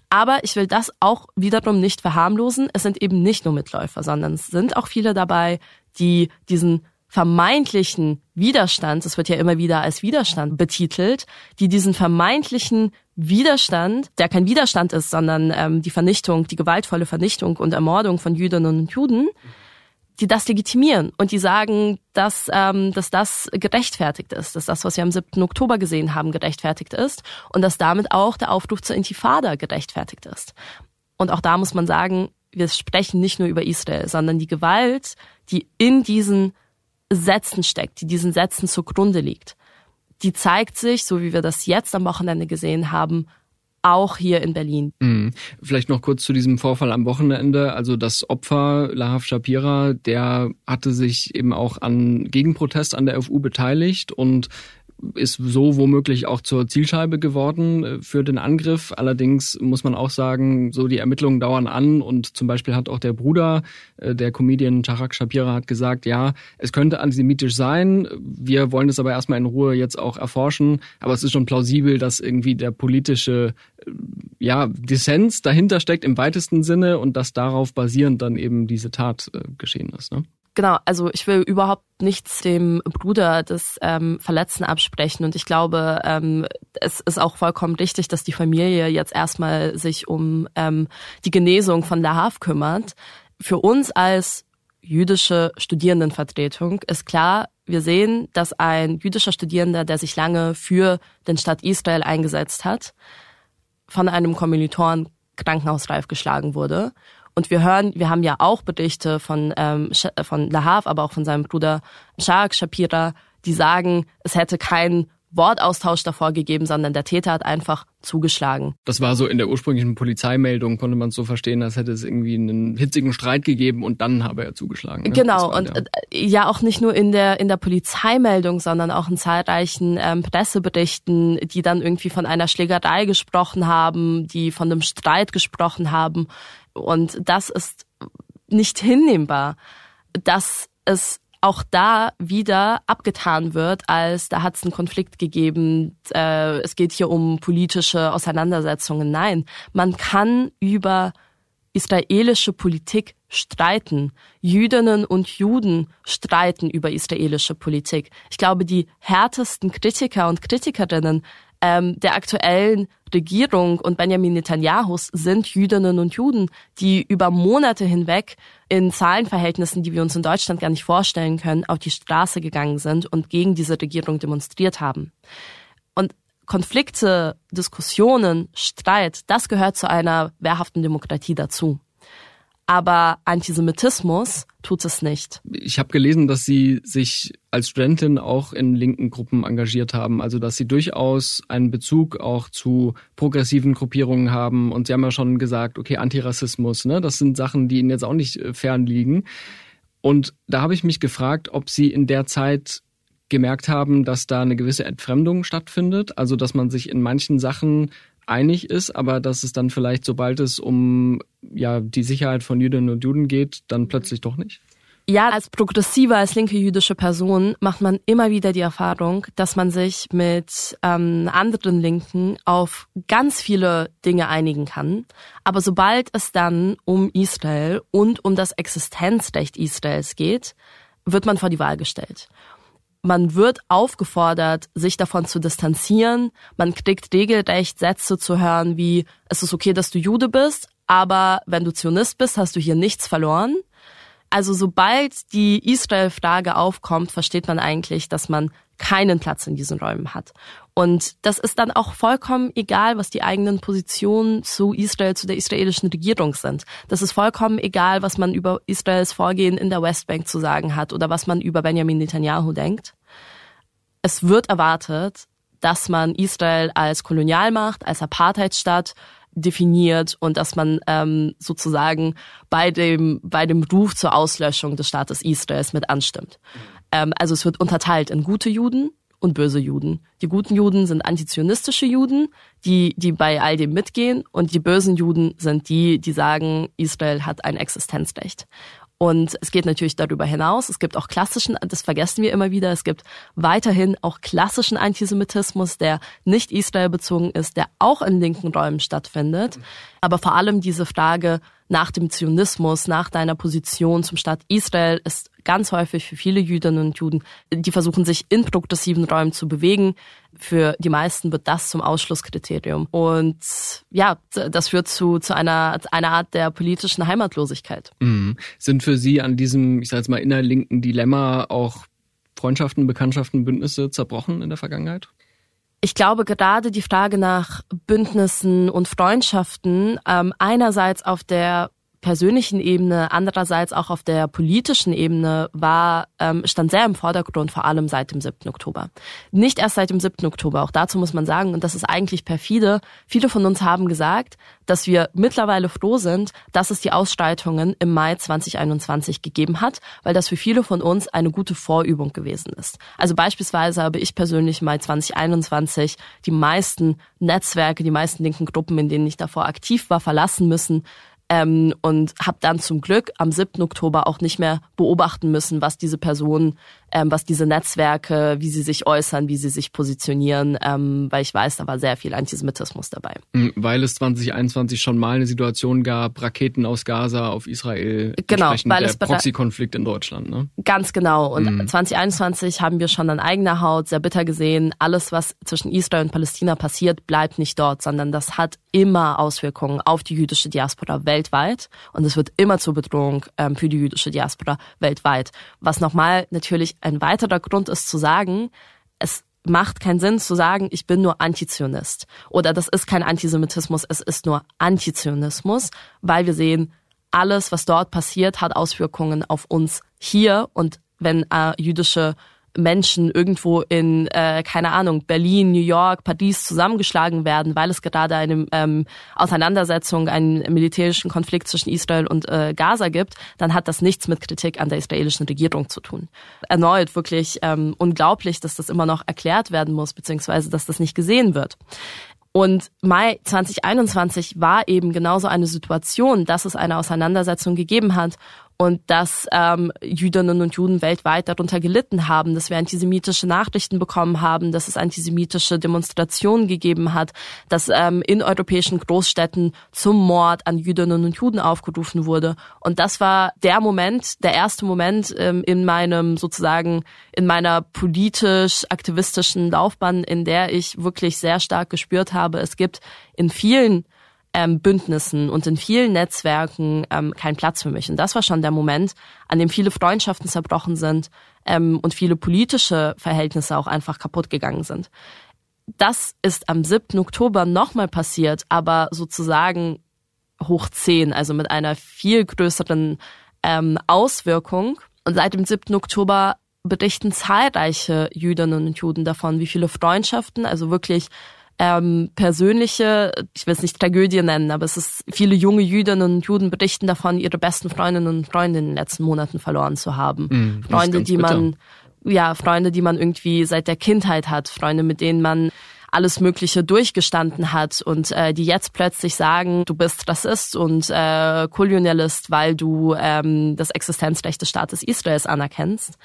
Aber ich will das auch wiederum nicht verharmlosen. Es sind eben nicht nur Mitläufer, sondern es sind auch viele dabei, die diesen vermeintlichen Widerstand, es wird ja immer wieder als Widerstand betitelt, die diesen vermeintlichen Widerstand, der kein Widerstand ist, sondern ähm, die Vernichtung, die gewaltvolle Vernichtung und Ermordung von Jüdinnen und Juden, die das legitimieren und die sagen, dass, ähm, dass das gerechtfertigt ist, dass das, was wir am 7. Oktober gesehen haben, gerechtfertigt ist und dass damit auch der Aufruf zur Intifada gerechtfertigt ist. Und auch da muss man sagen, wir sprechen nicht nur über Israel, sondern die Gewalt, die in diesen Sätzen steckt, die diesen Sätzen zugrunde liegt, die zeigt sich, so wie wir das jetzt am Wochenende gesehen haben, auch hier in Berlin.
Mhm. Vielleicht noch kurz zu diesem Vorfall am Wochenende. Also das Opfer, Lahav Shapira, der hatte sich eben auch an Gegenprotest an der FU beteiligt und ist so womöglich auch zur Zielscheibe geworden äh, für den Angriff. Allerdings muss man auch sagen, so die Ermittlungen dauern an und zum Beispiel hat auch der Bruder, äh, der Comedian Charak Shapira, hat gesagt, ja, es könnte antisemitisch sein. Wir wollen es aber erstmal in Ruhe jetzt auch erforschen. Aber es ist schon plausibel, dass irgendwie der politische äh, ja, Dissens dahinter steckt im weitesten Sinne und dass darauf basierend dann eben diese Tat geschehen ist. Ne?
Genau, also ich will überhaupt nichts dem Bruder des ähm, Verletzten absprechen und ich glaube, ähm, es ist auch vollkommen richtig, dass die Familie jetzt erstmal sich um ähm, die Genesung von Lahav kümmert. Für uns als jüdische Studierendenvertretung ist klar, wir sehen, dass ein jüdischer Studierender, der sich lange für den Staat Israel eingesetzt hat, von einem Kommilitoren krankenhausreif geschlagen wurde und wir hören, wir haben ja auch Berichte von, ähm, von Lahav, aber auch von seinem Bruder Shak Shapira, die sagen, es hätte kein Wortaustausch davor gegeben, sondern der Täter hat einfach zugeschlagen.
Das war so in der ursprünglichen Polizeimeldung, konnte man es so verstehen, als hätte es irgendwie einen hitzigen Streit gegeben und dann habe er zugeschlagen. Ne?
Genau, und der. Äh, ja auch nicht nur in der, in der Polizeimeldung, sondern auch in zahlreichen ähm, Presseberichten, die dann irgendwie von einer Schlägerei gesprochen haben, die von einem Streit gesprochen haben. Und das ist nicht hinnehmbar, dass es auch da wieder abgetan wird, als da hat es einen Konflikt gegeben, äh, es geht hier um politische Auseinandersetzungen. Nein, man kann über israelische Politik streiten. Jüdinnen und Juden streiten über israelische Politik. Ich glaube, die härtesten Kritiker und Kritikerinnen ähm, der aktuellen Regierung und Benjamin Netanyahus sind Jüdinnen und Juden, die über Monate hinweg in Zahlenverhältnissen, die wir uns in Deutschland gar nicht vorstellen können, auf die Straße gegangen sind und gegen diese Regierung demonstriert haben. Und Konflikte, Diskussionen, Streit, das gehört zu einer wehrhaften Demokratie dazu aber Antisemitismus tut es nicht.
Ich habe gelesen, dass Sie sich als Studentin auch in linken Gruppen engagiert haben, also dass Sie durchaus einen Bezug auch zu progressiven Gruppierungen haben. Und Sie haben ja schon gesagt, okay, Antirassismus, ne, das sind Sachen, die Ihnen jetzt auch nicht äh, fern liegen. Und da habe ich mich gefragt, ob Sie in der Zeit gemerkt haben, dass da eine gewisse Entfremdung stattfindet, also dass man sich in manchen Sachen einig ist, aber dass es dann vielleicht, sobald es um ja, die Sicherheit von Jüdinnen und Juden geht, dann plötzlich doch nicht?
Ja, als progressive, als linke jüdische Person macht man immer wieder die Erfahrung, dass man sich mit ähm, anderen Linken auf ganz viele Dinge einigen kann. Aber sobald es dann um Israel und um das Existenzrecht Israels geht, wird man vor die Wahl gestellt man wird aufgefordert, sich davon zu distanzieren. Man kriegt regelrecht Sätze zu hören wie, es ist okay, dass du Jude bist, aber wenn du Zionist bist, hast du hier nichts verloren. Also sobald die Israel-Frage aufkommt, versteht man eigentlich, dass man keinen Platz in diesen Räumen hat. Und das ist dann auch vollkommen egal, was die eigenen Positionen zu Israel, zu der israelischen Regierung sind. Das ist vollkommen egal, was man über Israels Vorgehen in der Westbank zu sagen hat oder was man über Benjamin Netanyahu denkt. Es wird erwartet, dass man Israel als Kolonialmacht, als Apartheidsstaat definiert und dass man ähm, sozusagen bei dem, bei dem Ruf zur Auslöschung des Staates Israels mit anstimmt. Ähm, also es wird unterteilt in gute Juden und böse Juden. Die guten Juden sind antizionistische Juden, die, die bei all dem mitgehen und die bösen Juden sind die, die sagen, Israel hat ein Existenzrecht. Und es geht natürlich darüber hinaus. Es gibt auch klassischen, das vergessen wir immer wieder, es gibt weiterhin auch klassischen Antisemitismus, der nicht Israel bezogen ist, der auch in linken Räumen stattfindet. Aber vor allem diese Frage nach dem Zionismus, nach deiner Position zum Staat Israel ist ganz häufig für viele Jüdinnen und Juden, die versuchen sich in progressiven Räumen zu bewegen. Für die meisten wird das zum Ausschlusskriterium. Und ja, das führt zu, zu einer, einer Art der politischen Heimatlosigkeit.
Mhm. Sind für Sie an diesem, ich sage jetzt mal, innerlinken Dilemma auch Freundschaften, Bekanntschaften, Bündnisse zerbrochen in der Vergangenheit?
Ich glaube, gerade die Frage nach Bündnissen und Freundschaften ähm, einerseits auf der persönlichen Ebene, andererseits auch auf der politischen Ebene war, ähm, stand sehr im Vordergrund, vor allem seit dem 7. Oktober. Nicht erst seit dem 7. Oktober, auch dazu muss man sagen, und das ist eigentlich perfide, viele von uns haben gesagt, dass wir mittlerweile froh sind, dass es die Ausschreitungen im Mai 2021 gegeben hat, weil das für viele von uns eine gute Vorübung gewesen ist. Also beispielsweise habe ich persönlich im Mai 2021 die meisten Netzwerke, die meisten linken Gruppen, in denen ich davor aktiv war, verlassen müssen, ähm, und habe dann zum Glück am 7. Oktober auch nicht mehr beobachten müssen, was diese Personen, ähm, was diese Netzwerke, wie sie sich äußern, wie sie sich positionieren, ähm, weil ich weiß, da war sehr viel Antisemitismus dabei.
Mhm, weil es 2021 schon mal eine Situation gab, Raketen aus Gaza auf Israel,
genau,
weil der Proxy-Konflikt in Deutschland. Ne?
Ganz genau. Und mhm. 2021 haben wir schon an eigener Haut sehr bitter gesehen, alles, was zwischen Israel und Palästina passiert, bleibt nicht dort, sondern das hat immer Auswirkungen auf die jüdische Diaspora weltweit weltweit und es wird immer zur Bedrohung ähm, für die jüdische Diaspora weltweit. Was nochmal natürlich ein weiterer Grund ist zu sagen, es macht keinen Sinn zu sagen, ich bin nur Antizionist oder das ist kein Antisemitismus, es ist nur Antizionismus, weil wir sehen, alles, was dort passiert, hat Auswirkungen auf uns hier und wenn äh, jüdische Menschen irgendwo in, äh, keine Ahnung, Berlin, New York, Paris zusammengeschlagen werden, weil es gerade eine ähm, Auseinandersetzung, einen militärischen Konflikt zwischen Israel und äh, Gaza gibt, dann hat das nichts mit Kritik an der israelischen Regierung zu tun. Erneut wirklich ähm, unglaublich, dass das immer noch erklärt werden muss, beziehungsweise dass das nicht gesehen wird. Und Mai 2021 war eben genauso eine Situation, dass es eine Auseinandersetzung gegeben hat und dass ähm, Jüdinnen und Juden weltweit darunter gelitten haben, dass wir antisemitische Nachrichten bekommen haben, dass es antisemitische Demonstrationen gegeben hat, dass ähm, in europäischen Großstädten zum Mord an Jüdinnen und Juden aufgerufen wurde. Und das war der Moment, der erste Moment ähm, in meinem sozusagen, in meiner politisch-aktivistischen Laufbahn, in der ich wirklich sehr stark gespürt habe, es gibt in vielen ähm, Bündnissen und in vielen Netzwerken ähm, kein Platz für mich. Und das war schon der Moment, an dem viele Freundschaften zerbrochen sind ähm, und viele politische Verhältnisse auch einfach kaputt gegangen sind. Das ist am 7. Oktober nochmal passiert, aber sozusagen hoch 10, also mit einer viel größeren ähm, Auswirkung. Und seit dem 7. Oktober berichten zahlreiche Jüdinnen und Juden davon, wie viele Freundschaften, also wirklich ähm, persönliche, ich will es nicht Tragödie nennen, aber es ist viele junge Jüdinnen und Juden berichten davon, ihre besten Freundinnen und Freunde in den letzten Monaten verloren zu haben. Mm, Freunde, die man, ja, Freunde, die man irgendwie seit der Kindheit hat, Freunde, mit denen man alles Mögliche durchgestanden hat und äh, die jetzt plötzlich sagen, du bist Rassist und äh, Kolonialist, weil du ähm, das Existenzrecht des Staates Israels anerkennst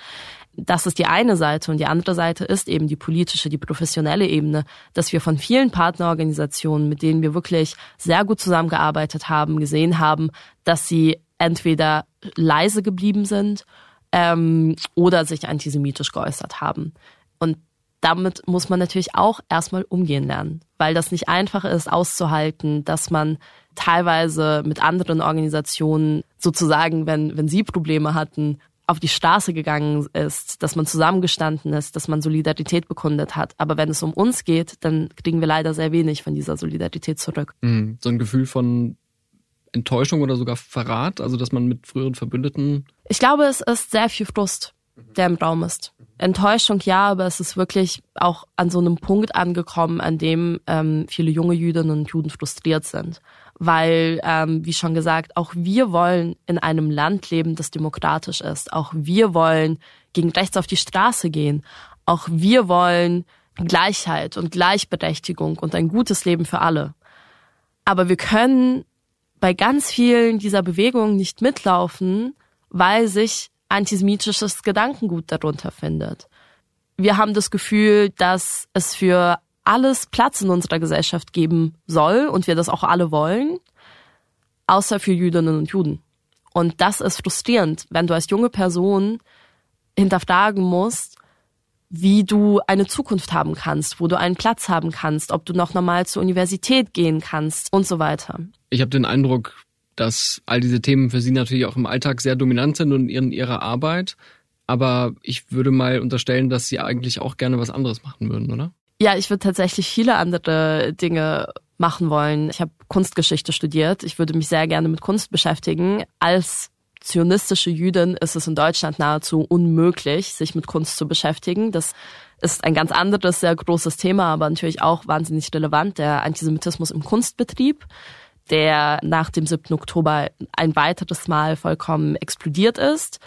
das ist die eine Seite und die andere Seite ist eben die politische, die professionelle Ebene, dass wir von vielen Partnerorganisationen, mit denen wir wirklich sehr gut zusammengearbeitet haben, gesehen haben, dass sie entweder leise geblieben sind ähm, oder sich antisemitisch geäußert haben. Und damit muss man natürlich auch erstmal umgehen lernen, weil das nicht einfach ist auszuhalten, dass man teilweise mit anderen Organisationen sozusagen, wenn, wenn sie Probleme hatten, auf die Straße gegangen ist, dass man zusammengestanden ist, dass man Solidarität bekundet hat. Aber wenn es um uns geht, dann kriegen wir leider sehr wenig von dieser Solidarität zurück.
Mhm. So ein Gefühl von Enttäuschung oder sogar Verrat, also dass man mit früheren Verbündeten.
Ich glaube, es ist sehr viel Frust, der im Raum ist. Enttäuschung ja, aber es ist wirklich auch an so einem Punkt angekommen, an dem ähm, viele junge Jüdinnen und Juden frustriert sind weil, ähm, wie schon gesagt, auch wir wollen in einem Land leben, das demokratisch ist. Auch wir wollen gegen rechts auf die Straße gehen. Auch wir wollen Gleichheit und Gleichberechtigung und ein gutes Leben für alle. Aber wir können bei ganz vielen dieser Bewegungen nicht mitlaufen, weil sich antisemitisches Gedankengut darunter findet. Wir haben das Gefühl, dass es für alles Platz in unserer Gesellschaft geben soll und wir das auch alle wollen, außer für Jüdinnen und Juden. Und das ist frustrierend, wenn du als junge Person hinterfragen musst, wie du eine Zukunft haben kannst, wo du einen Platz haben kannst, ob du noch normal zur Universität gehen kannst und so weiter.
Ich habe den Eindruck, dass all diese Themen für Sie natürlich auch im Alltag sehr dominant sind und in Ihrer Arbeit. Aber ich würde mal unterstellen, dass Sie eigentlich auch gerne was anderes machen würden, oder?
Ja, ich würde tatsächlich viele andere Dinge machen wollen. Ich habe Kunstgeschichte studiert. Ich würde mich sehr gerne mit Kunst beschäftigen. Als zionistische Jüdin ist es in Deutschland nahezu unmöglich, sich mit Kunst zu beschäftigen. Das ist ein ganz anderes, sehr großes Thema, aber natürlich auch wahnsinnig relevant, der Antisemitismus im Kunstbetrieb, der nach dem 7. Oktober ein weiteres Mal vollkommen explodiert ist.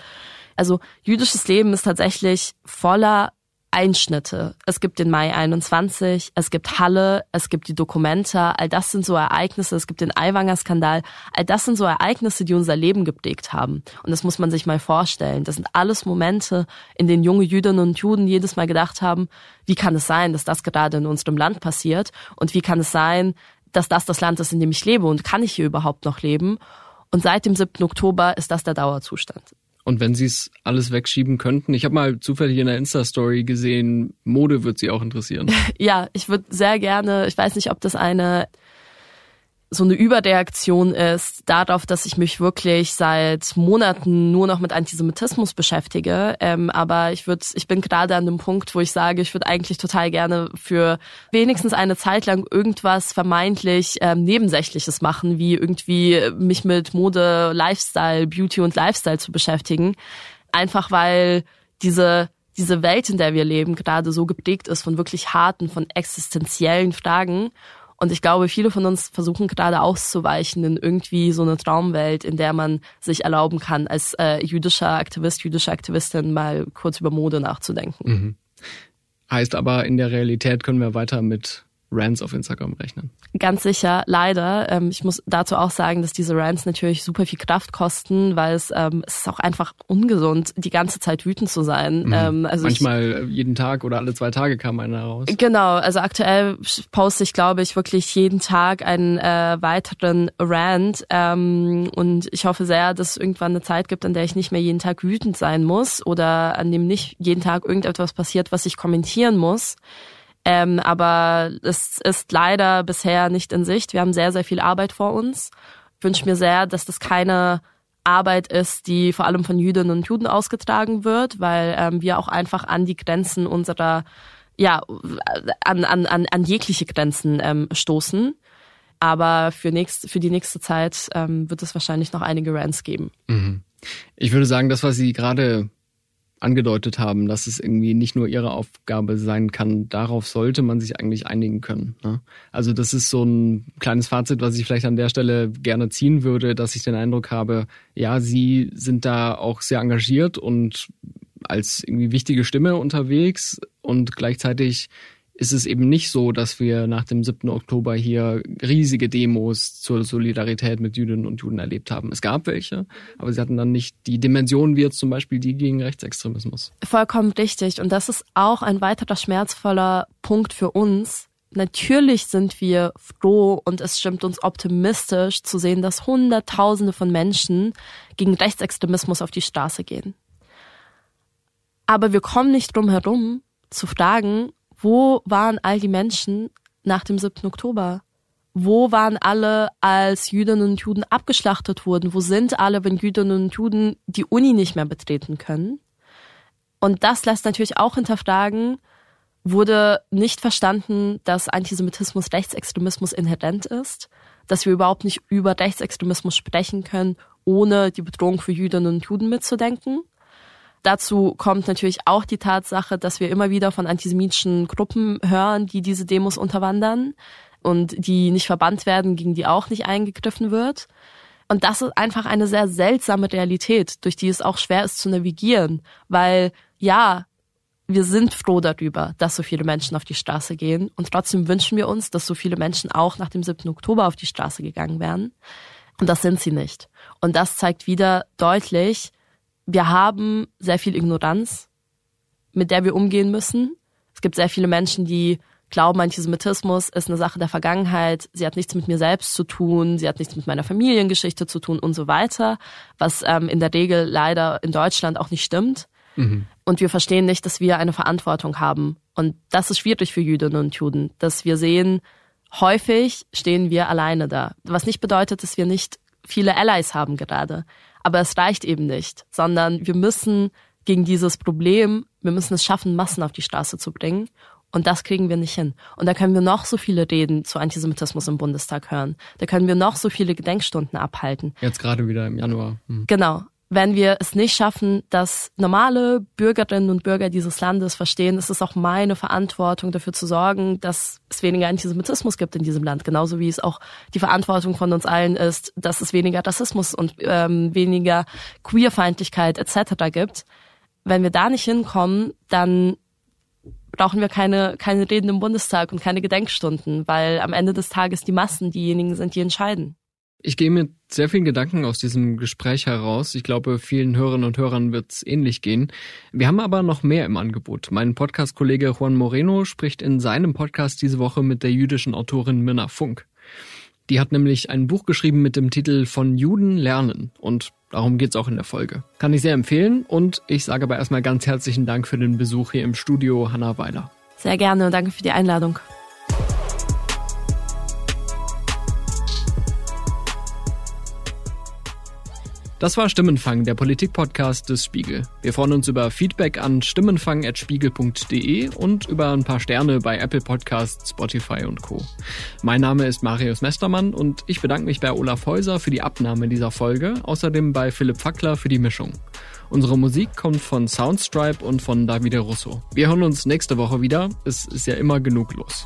Also jüdisches Leben ist tatsächlich voller Einschnitte. Es gibt den Mai 21, es gibt Halle, es gibt die Dokumenta, all das sind so Ereignisse, es gibt den Aiwanger Skandal, all das sind so Ereignisse, die unser Leben geprägt haben. Und das muss man sich mal vorstellen. Das sind alles Momente, in denen junge Jüdinnen und Juden jedes Mal gedacht haben, wie kann es sein, dass das gerade in unserem Land passiert? Und wie kann es sein, dass das das Land ist, in dem ich lebe? Und kann ich hier überhaupt noch leben? Und seit dem 7. Oktober ist das der Dauerzustand.
Und wenn sie es alles wegschieben könnten, ich habe mal zufällig in der Insta-Story gesehen, Mode wird sie auch interessieren. [LAUGHS]
Ja, ich würde sehr gerne, ich weiß nicht, ob das eine so eine Überreaktion ist darauf, dass ich mich wirklich seit Monaten nur noch mit Antisemitismus beschäftige. Ähm, aber ich würde, ich bin gerade an dem Punkt, wo ich sage, ich würde eigentlich total gerne für wenigstens eine Zeit lang irgendwas vermeintlich ähm, Nebensächliches machen, wie irgendwie mich mit Mode, Lifestyle, Beauty und Lifestyle zu beschäftigen. Einfach weil diese diese Welt, in der wir leben, gerade so geprägt ist von wirklich harten, von existenziellen Fragen. Und ich glaube, viele von uns versuchen gerade auszuweichen in irgendwie so eine Traumwelt, in der man sich erlauben kann, als äh, jüdischer Aktivist, jüdische Aktivistin mal kurz über Mode nachzudenken.
Mhm. Heißt aber, in der Realität können wir weiter mit Rants auf Instagram rechnen.
Ganz sicher, leider. Ähm, ich muss dazu auch sagen, dass diese Rants natürlich super viel Kraft kosten, weil es, ähm, es ist auch einfach ungesund, die ganze Zeit wütend zu sein.
Mhm. Ähm, also Manchmal ich, jeden Tag oder alle zwei Tage kam einer raus.
Genau, also aktuell poste ich, glaube ich, wirklich jeden Tag einen äh, weiteren Rant. Ähm, und ich hoffe sehr, dass es irgendwann eine Zeit gibt, an der ich nicht mehr jeden Tag wütend sein muss oder an dem nicht jeden Tag irgendetwas passiert, was ich kommentieren muss. Ähm, aber es ist leider bisher nicht in Sicht. Wir haben sehr, sehr viel Arbeit vor uns. Ich wünsche mir sehr, dass das keine Arbeit ist, die vor allem von Jüdinnen und Juden ausgetragen wird, weil ähm, wir auch einfach an die Grenzen unserer, ja, an, an, an, an jegliche Grenzen ähm, stoßen. Aber für, nächst, für die nächste Zeit ähm, wird es wahrscheinlich noch einige Rants geben.
Mhm. Ich würde sagen, das, was Sie gerade angedeutet haben, dass es irgendwie nicht nur ihre Aufgabe sein kann. Darauf sollte man sich eigentlich einigen können. Ne? Also das ist so ein kleines Fazit, was ich vielleicht an der Stelle gerne ziehen würde, dass ich den Eindruck habe, ja, sie sind da auch sehr engagiert und als irgendwie wichtige Stimme unterwegs und gleichzeitig ist es eben nicht so, dass wir nach dem 7. Oktober hier riesige Demos zur Solidarität mit Jüdinnen und Juden erlebt haben. Es gab welche, aber sie hatten dann nicht die Dimension wie jetzt zum Beispiel die gegen Rechtsextremismus.
Vollkommen richtig. Und das ist auch ein weiterer schmerzvoller Punkt für uns. Natürlich sind wir froh und es stimmt uns optimistisch zu sehen, dass Hunderttausende von Menschen gegen Rechtsextremismus auf die Straße gehen. Aber wir kommen nicht drum herum zu fragen, wo waren all die Menschen nach dem 7. Oktober? Wo waren alle, als Jüdinnen und Juden abgeschlachtet wurden? Wo sind alle, wenn Jüdinnen und Juden die Uni nicht mehr betreten können? Und das lässt natürlich auch hinterfragen, wurde nicht verstanden, dass Antisemitismus Rechtsextremismus inhärent ist, dass wir überhaupt nicht über Rechtsextremismus sprechen können, ohne die Bedrohung für Jüdinnen und Juden mitzudenken. Dazu kommt natürlich auch die Tatsache, dass wir immer wieder von antisemitischen Gruppen hören, die diese Demos unterwandern und die nicht verbannt werden, gegen die auch nicht eingegriffen wird. Und das ist einfach eine sehr seltsame Realität, durch die es auch schwer ist zu navigieren, weil ja, wir sind froh darüber, dass so viele Menschen auf die Straße gehen und trotzdem wünschen wir uns, dass so viele Menschen auch nach dem 7. Oktober auf die Straße gegangen wären. Und das sind sie nicht. Und das zeigt wieder deutlich, wir haben sehr viel Ignoranz, mit der wir umgehen müssen. Es gibt sehr viele Menschen, die glauben, Antisemitismus ist eine Sache der Vergangenheit. Sie hat nichts mit mir selbst zu tun, sie hat nichts mit meiner Familiengeschichte zu tun und so weiter, was ähm, in der Regel leider in Deutschland auch nicht stimmt. Mhm. Und wir verstehen nicht, dass wir eine Verantwortung haben. Und das ist schwierig für Jüdinnen und Juden, dass wir sehen, häufig stehen wir alleine da. Was nicht bedeutet, dass wir nicht viele Allies haben gerade. Aber es reicht eben nicht, sondern wir müssen gegen dieses Problem, wir müssen es schaffen, Massen auf die Straße zu bringen. Und das kriegen wir nicht hin. Und da können wir noch so viele Reden zu Antisemitismus im Bundestag hören. Da können wir noch so viele Gedenkstunden abhalten.
Jetzt gerade wieder im Januar.
Hm. Genau wenn wir es nicht schaffen, dass normale Bürgerinnen und Bürger dieses Landes verstehen, ist es auch meine Verantwortung, dafür zu sorgen, dass es weniger Antisemitismus gibt in diesem Land. Genauso wie es auch die Verantwortung von uns allen ist, dass es weniger Rassismus und ähm, weniger Queerfeindlichkeit etc. gibt. Wenn wir da nicht hinkommen, dann brauchen wir keine, keine Reden im Bundestag und keine Gedenkstunden, weil am Ende des Tages die Massen diejenigen sind, die entscheiden.
Ich gehe mit sehr vielen Gedanken aus diesem Gespräch heraus. Ich glaube, vielen Hörerinnen und Hörern wird es ähnlich gehen. Wir haben aber noch mehr im Angebot. Mein Podcast-Kollege Juan Moreno spricht in seinem Podcast diese Woche mit der jüdischen Autorin Minna Funk. Die hat nämlich ein Buch geschrieben mit dem Titel Von Juden lernen und darum geht's auch in der Folge. Kann ich sehr empfehlen und ich sage aber erstmal ganz herzlichen Dank für den Besuch hier im Studio, Hanna Weiler.
Sehr gerne und danke für die Einladung.
Das war Stimmenfang, der Politik-Podcast des Spiegel. Wir freuen uns über Feedback an stimmenfang.spiegel.de und über ein paar Sterne bei Apple Podcasts, Spotify und Co. Mein Name ist Marius Mestermann und ich bedanke mich bei Olaf Häuser für die Abnahme dieser Folge, außerdem bei Philipp Fackler für die Mischung. Unsere Musik kommt von Soundstripe und von Davide Russo. Wir hören uns nächste Woche wieder. Es ist ja immer genug los.